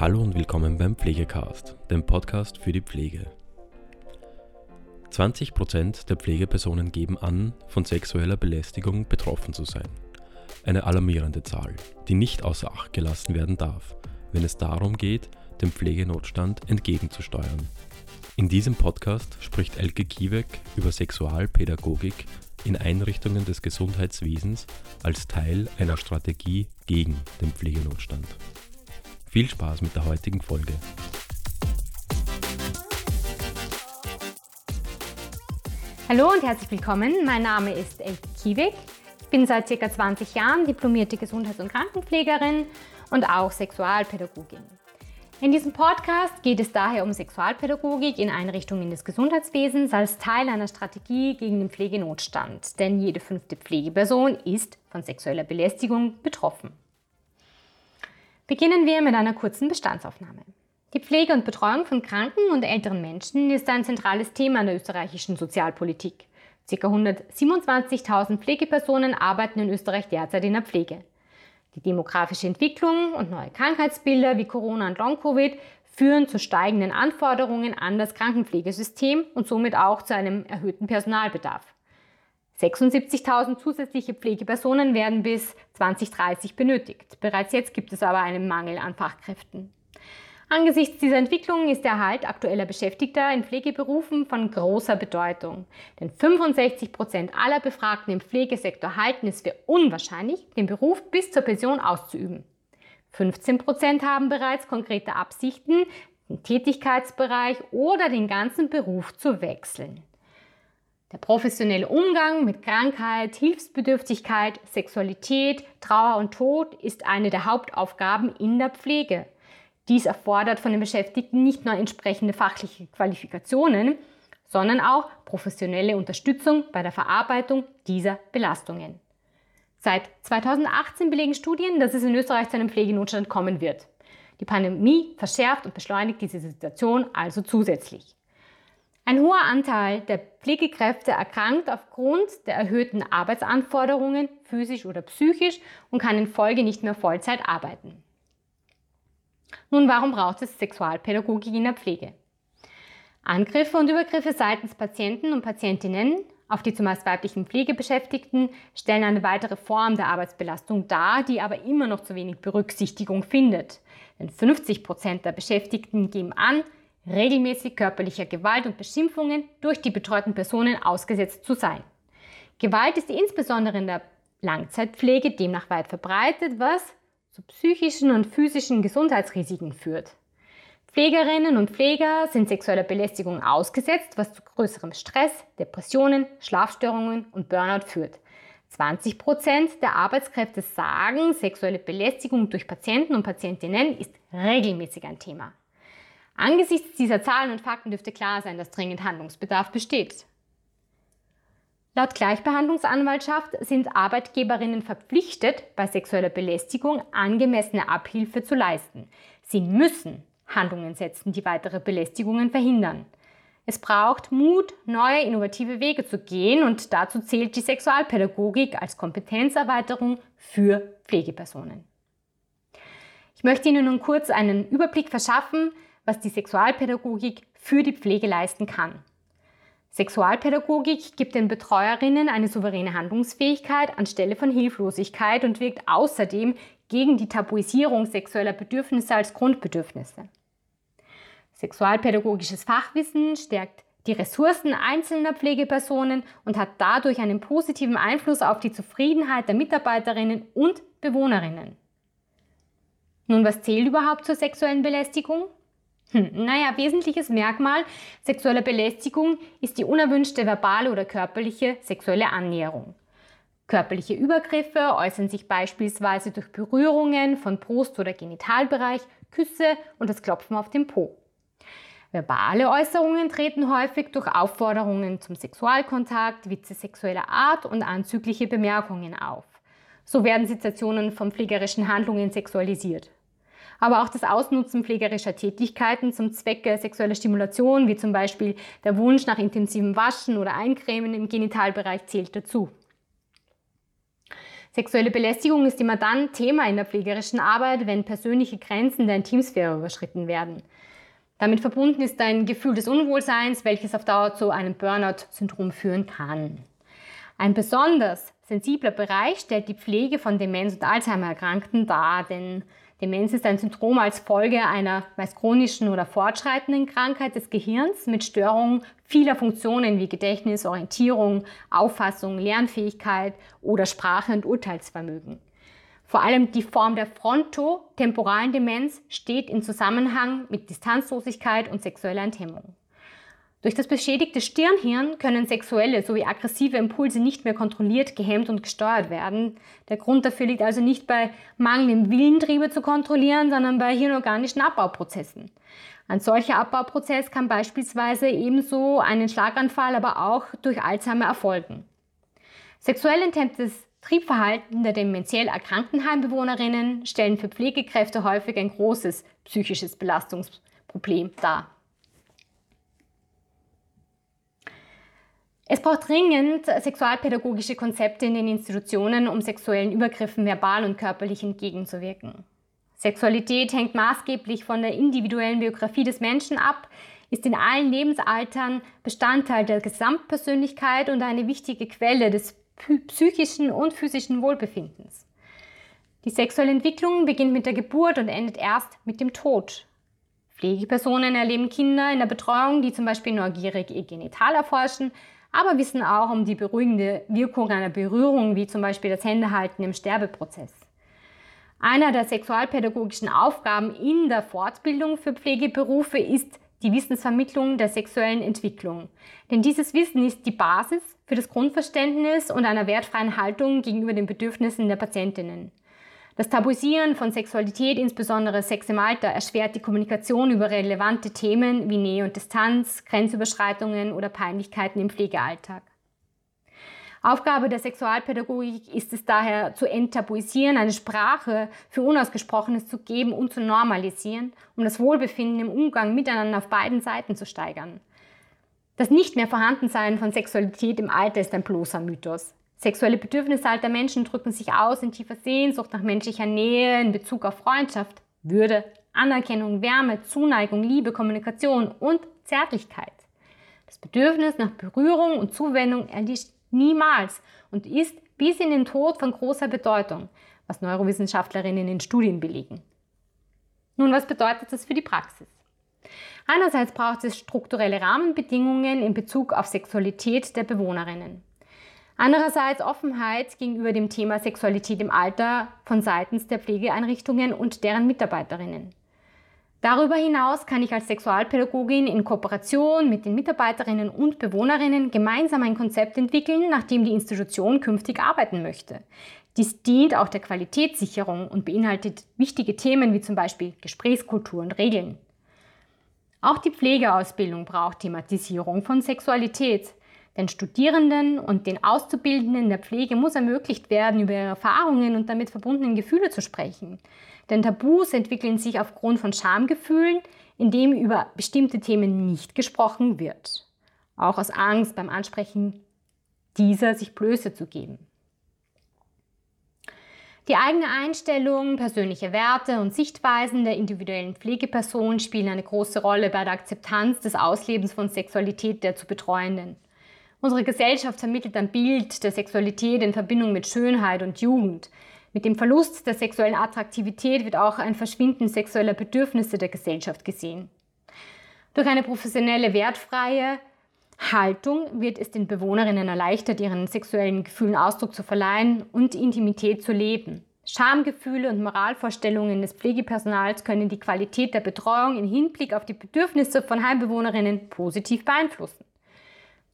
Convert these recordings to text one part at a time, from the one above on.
Hallo und willkommen beim Pflegecast, dem Podcast für die Pflege. 20% der Pflegepersonen geben an, von sexueller Belästigung betroffen zu sein. Eine alarmierende Zahl, die nicht außer Acht gelassen werden darf, wenn es darum geht, dem Pflegenotstand entgegenzusteuern. In diesem Podcast spricht Elke Kiewek über Sexualpädagogik in Einrichtungen des Gesundheitswesens als Teil einer Strategie gegen den Pflegenotstand. Viel Spaß mit der heutigen Folge. Hallo und herzlich willkommen. Mein Name ist Elke Kiewig. Ich bin seit ca. 20 Jahren diplomierte Gesundheits- und Krankenpflegerin und auch Sexualpädagogin. In diesem Podcast geht es daher um Sexualpädagogik in Einrichtungen des Gesundheitswesens als Teil einer Strategie gegen den Pflegenotstand. Denn jede fünfte Pflegeperson ist von sexueller Belästigung betroffen. Beginnen wir mit einer kurzen Bestandsaufnahme. Die Pflege und Betreuung von kranken und älteren Menschen ist ein zentrales Thema in der österreichischen Sozialpolitik. Ca. 127.000 Pflegepersonen arbeiten in Österreich derzeit in der Pflege. Die demografische Entwicklung und neue Krankheitsbilder wie Corona und Long-Covid führen zu steigenden Anforderungen an das Krankenpflegesystem und somit auch zu einem erhöhten Personalbedarf. 76.000 zusätzliche Pflegepersonen werden bis 2030 benötigt. Bereits jetzt gibt es aber einen Mangel an Fachkräften. Angesichts dieser Entwicklung ist der Erhalt aktueller Beschäftigter in Pflegeberufen von großer Bedeutung. Denn 65 Prozent aller Befragten im Pflegesektor halten es für unwahrscheinlich, den Beruf bis zur Pension auszuüben. 15 Prozent haben bereits konkrete Absichten, den Tätigkeitsbereich oder den ganzen Beruf zu wechseln. Der professionelle Umgang mit Krankheit, Hilfsbedürftigkeit, Sexualität, Trauer und Tod ist eine der Hauptaufgaben in der Pflege. Dies erfordert von den Beschäftigten nicht nur entsprechende fachliche Qualifikationen, sondern auch professionelle Unterstützung bei der Verarbeitung dieser Belastungen. Seit 2018 belegen Studien, dass es in Österreich zu einem Pflegenotstand kommen wird. Die Pandemie verschärft und beschleunigt diese Situation also zusätzlich. Ein hoher Anteil der Pflegekräfte erkrankt aufgrund der erhöhten Arbeitsanforderungen, physisch oder psychisch, und kann in Folge nicht mehr Vollzeit arbeiten. Nun, warum braucht es Sexualpädagogik in der Pflege? Angriffe und Übergriffe seitens Patienten und Patientinnen auf die zumeist weiblichen Pflegebeschäftigten stellen eine weitere Form der Arbeitsbelastung dar, die aber immer noch zu wenig Berücksichtigung findet. Denn 50 Prozent der Beschäftigten geben an, regelmäßig körperlicher Gewalt und Beschimpfungen durch die betreuten Personen ausgesetzt zu sein. Gewalt ist insbesondere in der Langzeitpflege demnach weit verbreitet, was zu psychischen und physischen Gesundheitsrisiken führt. Pflegerinnen und Pfleger sind sexueller Belästigung ausgesetzt, was zu größerem Stress, Depressionen, Schlafstörungen und Burnout führt. 20 Prozent der Arbeitskräfte sagen, sexuelle Belästigung durch Patienten und Patientinnen ist regelmäßig ein Thema. Angesichts dieser Zahlen und Fakten dürfte klar sein, dass dringend Handlungsbedarf besteht. Laut Gleichbehandlungsanwaltschaft sind Arbeitgeberinnen verpflichtet, bei sexueller Belästigung angemessene Abhilfe zu leisten. Sie müssen Handlungen setzen, die weitere Belästigungen verhindern. Es braucht Mut, neue innovative Wege zu gehen und dazu zählt die Sexualpädagogik als Kompetenzerweiterung für Pflegepersonen. Ich möchte Ihnen nun kurz einen Überblick verschaffen, was die Sexualpädagogik für die Pflege leisten kann. Sexualpädagogik gibt den Betreuerinnen eine souveräne Handlungsfähigkeit anstelle von Hilflosigkeit und wirkt außerdem gegen die Tabuisierung sexueller Bedürfnisse als Grundbedürfnisse. Sexualpädagogisches Fachwissen stärkt die Ressourcen einzelner Pflegepersonen und hat dadurch einen positiven Einfluss auf die Zufriedenheit der Mitarbeiterinnen und Bewohnerinnen. Nun, was zählt überhaupt zur sexuellen Belästigung? Hm, naja, wesentliches Merkmal sexueller Belästigung ist die unerwünschte verbale oder körperliche sexuelle Annäherung. Körperliche Übergriffe äußern sich beispielsweise durch Berührungen von Brust- oder Genitalbereich, Küsse und das Klopfen auf den Po. Verbale Äußerungen treten häufig durch Aufforderungen zum Sexualkontakt, Witze sexueller Art und anzügliche Bemerkungen auf. So werden Situationen von pflegerischen Handlungen sexualisiert aber auch das Ausnutzen pflegerischer Tätigkeiten zum Zwecke sexueller Stimulation, wie zum Beispiel der Wunsch nach intensivem Waschen oder Eincremen im Genitalbereich, zählt dazu. Sexuelle Belästigung ist immer dann Thema in der pflegerischen Arbeit, wenn persönliche Grenzen der Intimsphäre überschritten werden. Damit verbunden ist ein Gefühl des Unwohlseins, welches auf Dauer zu einem Burnout-Syndrom führen kann. Ein besonders sensibler Bereich stellt die Pflege von Demenz- und Alzheimer-Erkrankten dar, denn Demenz ist ein Syndrom als Folge einer meist chronischen oder fortschreitenden Krankheit des Gehirns mit Störungen vieler Funktionen wie Gedächtnis, Orientierung, Auffassung, Lernfähigkeit oder Sprache und Urteilsvermögen. Vor allem die Form der frontotemporalen Demenz steht in Zusammenhang mit Distanzlosigkeit und sexueller Enthemmung. Durch das beschädigte Stirnhirn können sexuelle sowie aggressive Impulse nicht mehr kontrolliert, gehemmt und gesteuert werden. Der Grund dafür liegt also nicht bei mangelndem Willentriebe zu kontrollieren, sondern bei hirnorganischen Abbauprozessen. Ein solcher Abbauprozess kann beispielsweise ebenso einen Schlaganfall, aber auch durch Alzheimer erfolgen. Sexuell intentes Triebverhalten der dementiell erkrankten Heimbewohnerinnen stellen für Pflegekräfte häufig ein großes psychisches Belastungsproblem dar. Es braucht dringend sexualpädagogische Konzepte in den Institutionen, um sexuellen Übergriffen verbal und körperlich entgegenzuwirken. Sexualität hängt maßgeblich von der individuellen Biografie des Menschen ab, ist in allen Lebensaltern Bestandteil der Gesamtpersönlichkeit und eine wichtige Quelle des psychischen und physischen Wohlbefindens. Die sexuelle Entwicklung beginnt mit der Geburt und endet erst mit dem Tod. Pflegepersonen erleben Kinder in der Betreuung, die zum Beispiel neugierig ihr Genital erforschen, aber wissen auch um die beruhigende Wirkung einer Berührung, wie zum Beispiel das Händehalten im Sterbeprozess. Einer der sexualpädagogischen Aufgaben in der Fortbildung für Pflegeberufe ist die Wissensvermittlung der sexuellen Entwicklung. Denn dieses Wissen ist die Basis für das Grundverständnis und einer wertfreien Haltung gegenüber den Bedürfnissen der Patientinnen. Das Tabuisieren von Sexualität, insbesondere Sex im Alter, erschwert die Kommunikation über relevante Themen wie Nähe und Distanz, Grenzüberschreitungen oder Peinlichkeiten im Pflegealltag. Aufgabe der Sexualpädagogik ist es daher zu enttabuisieren, eine Sprache für Unausgesprochenes zu geben und zu normalisieren, um das Wohlbefinden im Umgang miteinander auf beiden Seiten zu steigern. Das nicht mehr Vorhandensein von Sexualität im Alter ist ein bloßer Mythos. Sexuelle Bedürfnisse alter Menschen drücken sich aus in tiefer Sehnsucht nach menschlicher Nähe in Bezug auf Freundschaft, Würde, Anerkennung, Wärme, Zuneigung, Liebe, Kommunikation und Zärtlichkeit. Das Bedürfnis nach Berührung und Zuwendung erlischt niemals und ist bis in den Tod von großer Bedeutung, was Neurowissenschaftlerinnen in Studien belegen. Nun, was bedeutet das für die Praxis? Einerseits braucht es strukturelle Rahmenbedingungen in Bezug auf Sexualität der Bewohnerinnen. Andererseits Offenheit gegenüber dem Thema Sexualität im Alter von seitens der Pflegeeinrichtungen und deren Mitarbeiterinnen. Darüber hinaus kann ich als Sexualpädagogin in Kooperation mit den Mitarbeiterinnen und Bewohnerinnen gemeinsam ein Konzept entwickeln, nach dem die Institution künftig arbeiten möchte. Dies dient auch der Qualitätssicherung und beinhaltet wichtige Themen wie zum Beispiel Gesprächskultur und Regeln. Auch die Pflegeausbildung braucht Thematisierung von Sexualität. Den Studierenden und den Auszubildenden der Pflege muss ermöglicht werden, über ihre Erfahrungen und damit verbundenen Gefühle zu sprechen. Denn Tabus entwickeln sich aufgrund von Schamgefühlen, indem über bestimmte Themen nicht gesprochen wird. Auch aus Angst beim Ansprechen dieser sich Blöße zu geben. Die eigene Einstellung, persönliche Werte und Sichtweisen der individuellen Pflegeperson spielen eine große Rolle bei der Akzeptanz des Auslebens von Sexualität der zu Betreuenden. Unsere Gesellschaft vermittelt ein Bild der Sexualität in Verbindung mit Schönheit und Jugend. Mit dem Verlust der sexuellen Attraktivität wird auch ein Verschwinden sexueller Bedürfnisse der Gesellschaft gesehen. Durch eine professionelle, wertfreie Haltung wird es den Bewohnerinnen erleichtert, ihren sexuellen Gefühlen Ausdruck zu verleihen und Intimität zu leben. Schamgefühle und Moralvorstellungen des Pflegepersonals können die Qualität der Betreuung im Hinblick auf die Bedürfnisse von Heimbewohnerinnen positiv beeinflussen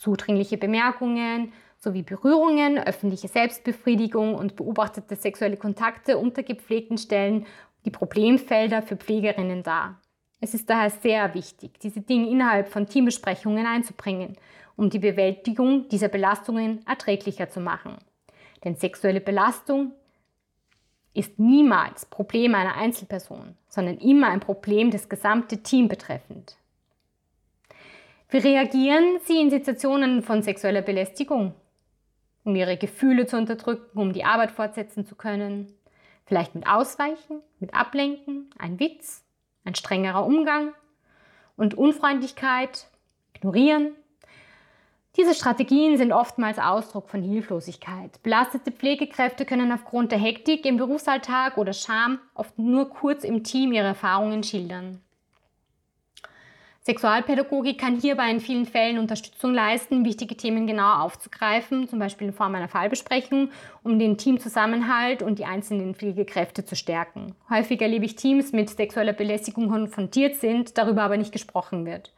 zudringliche Bemerkungen sowie Berührungen, öffentliche Selbstbefriedigung und beobachtete sexuelle Kontakte unter gepflegten Stellen die Problemfelder für Pflegerinnen dar. Es ist daher sehr wichtig, diese Dinge innerhalb von Teambesprechungen einzubringen, um die Bewältigung dieser Belastungen erträglicher zu machen. Denn sexuelle Belastung ist niemals Problem einer Einzelperson, sondern immer ein Problem des gesamten Teams betreffend. Wie reagieren Sie in Situationen von sexueller Belästigung? um ihre Gefühle zu unterdrücken, um die Arbeit fortsetzen zu können. Vielleicht mit Ausweichen, mit Ablenken, ein Witz, ein strengerer Umgang und Unfreundlichkeit, ignorieren. Diese Strategien sind oftmals Ausdruck von Hilflosigkeit. Belastete Pflegekräfte können aufgrund der Hektik im Berufsalltag oder Scham oft nur kurz im Team ihre Erfahrungen schildern. Sexualpädagogik kann hierbei in vielen Fällen Unterstützung leisten, wichtige Themen genauer aufzugreifen, zum Beispiel in Form einer Fallbesprechung, um den Teamzusammenhalt und die einzelnen Pflegekräfte zu stärken. Häufig erlebe ich Teams mit sexueller Belästigung konfrontiert sind, darüber aber nicht gesprochen wird.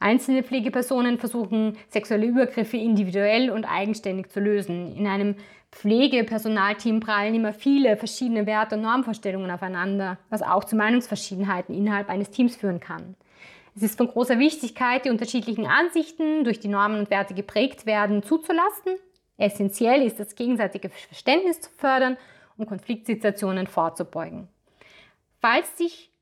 Einzelne Pflegepersonen versuchen, sexuelle Übergriffe individuell und eigenständig zu lösen. In einem Pflegepersonalteam prallen immer viele verschiedene Werte und Normvorstellungen aufeinander, was auch zu Meinungsverschiedenheiten innerhalb eines Teams führen kann. Es ist von großer Wichtigkeit, die unterschiedlichen Ansichten durch die Normen und Werte geprägt werden zuzulassen. Essentiell ist das gegenseitige Verständnis zu fördern, um Konfliktsituationen vorzubeugen. Falls sich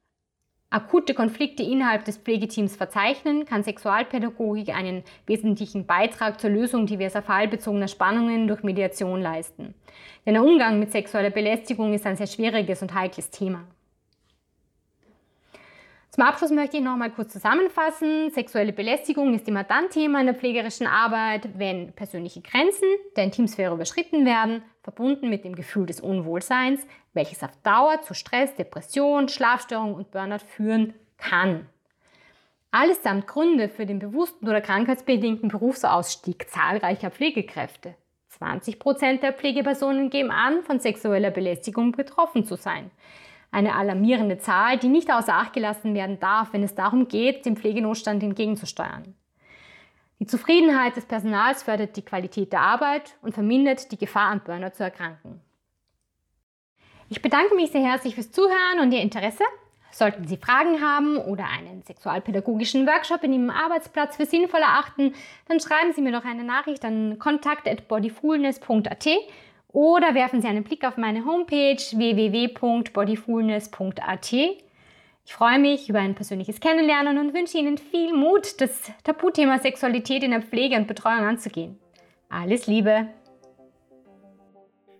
akute Konflikte innerhalb des Pflegeteams verzeichnen, kann Sexualpädagogik einen wesentlichen Beitrag zur Lösung diverser fallbezogener Spannungen durch Mediation leisten. Denn der Umgang mit sexueller Belästigung ist ein sehr schwieriges und heikles Thema. Zum Abschluss möchte ich noch mal kurz zusammenfassen. Sexuelle Belästigung ist immer dann Thema in der pflegerischen Arbeit, wenn persönliche Grenzen der Intimsphäre überschritten werden, verbunden mit dem Gefühl des Unwohlseins, welches auf Dauer zu Stress, Depression, Schlafstörung und Burnout führen kann. Allesamt Gründe für den bewussten oder krankheitsbedingten Berufsausstieg zahlreicher Pflegekräfte. 20 Prozent der Pflegepersonen geben an, von sexueller Belästigung betroffen zu sein eine alarmierende Zahl, die nicht außer Acht gelassen werden darf, wenn es darum geht, dem Pflegenotstand entgegenzusteuern. Die Zufriedenheit des Personals fördert die Qualität der Arbeit und vermindert die Gefahr, an Burnout zu erkranken. Ich bedanke mich sehr herzlich fürs Zuhören und Ihr Interesse. Sollten Sie Fragen haben oder einen sexualpädagogischen Workshop in Ihrem Arbeitsplatz für sinnvoll erachten, dann schreiben Sie mir doch eine Nachricht an kontakt.bodyfulness.at oder werfen Sie einen Blick auf meine Homepage www.bodyfulness.at. Ich freue mich über ein persönliches Kennenlernen und wünsche Ihnen viel Mut, das Tabuthema Sexualität in der Pflege und Betreuung anzugehen. Alles Liebe!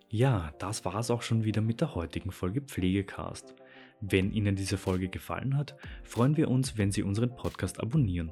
Ja, das war es auch schon wieder mit der heutigen Folge Pflegecast. Wenn Ihnen diese Folge gefallen hat, freuen wir uns, wenn Sie unseren Podcast abonnieren.